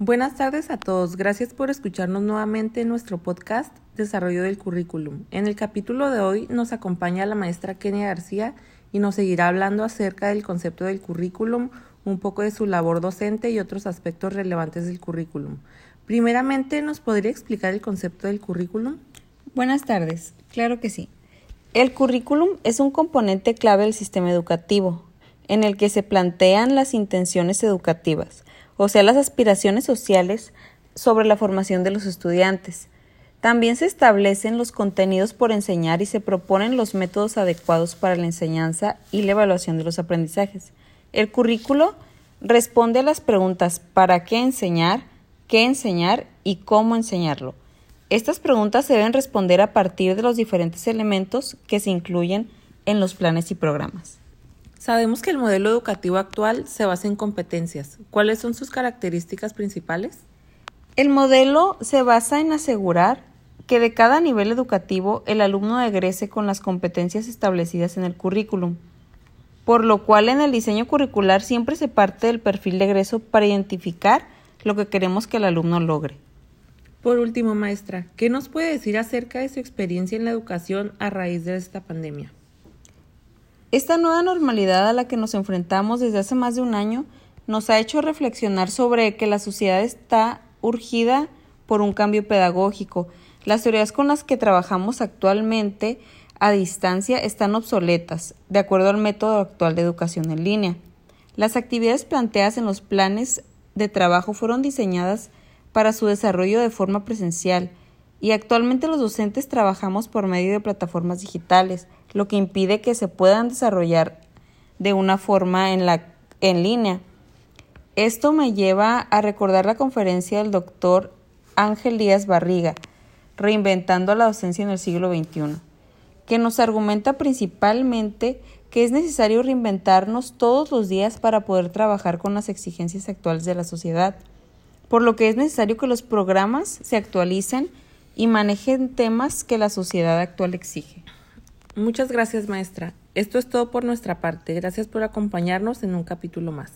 Buenas tardes a todos. Gracias por escucharnos nuevamente en nuestro podcast Desarrollo del Currículum. En el capítulo de hoy nos acompaña la maestra Kenia García y nos seguirá hablando acerca del concepto del currículum, un poco de su labor docente y otros aspectos relevantes del currículum. Primeramente, ¿nos podría explicar el concepto del currículum? Buenas tardes. Claro que sí. El currículum es un componente clave del sistema educativo, en el que se plantean las intenciones educativas o sea, las aspiraciones sociales sobre la formación de los estudiantes. También se establecen los contenidos por enseñar y se proponen los métodos adecuados para la enseñanza y la evaluación de los aprendizajes. El currículo responde a las preguntas ¿para qué enseñar?, ¿qué enseñar? y cómo enseñarlo. Estas preguntas se deben responder a partir de los diferentes elementos que se incluyen en los planes y programas. Sabemos que el modelo educativo actual se basa en competencias. ¿Cuáles son sus características principales? El modelo se basa en asegurar que de cada nivel educativo el alumno egrese con las competencias establecidas en el currículum, por lo cual en el diseño curricular siempre se parte del perfil de egreso para identificar lo que queremos que el alumno logre. Por último, maestra, ¿qué nos puede decir acerca de su experiencia en la educación a raíz de esta pandemia? Esta nueva normalidad a la que nos enfrentamos desde hace más de un año nos ha hecho reflexionar sobre que la sociedad está urgida por un cambio pedagógico. Las teorías con las que trabajamos actualmente a distancia están obsoletas, de acuerdo al método actual de educación en línea. Las actividades planteadas en los planes de trabajo fueron diseñadas para su desarrollo de forma presencial y actualmente los docentes trabajamos por medio de plataformas digitales, lo que impide que se puedan desarrollar de una forma en, la, en línea. Esto me lleva a recordar la conferencia del doctor Ángel Díaz Barriga, Reinventando la docencia en el siglo XXI, que nos argumenta principalmente que es necesario reinventarnos todos los días para poder trabajar con las exigencias actuales de la sociedad, por lo que es necesario que los programas se actualicen y manejen temas que la sociedad actual exige. Muchas gracias, maestra. Esto es todo por nuestra parte. Gracias por acompañarnos en un capítulo más.